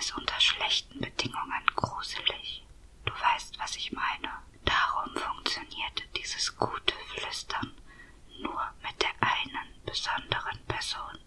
ist unter schlechten Bedingungen gruselig. Du weißt, was ich meine. Darum funktionierte dieses gute Flüstern nur mit der einen besonderen Person.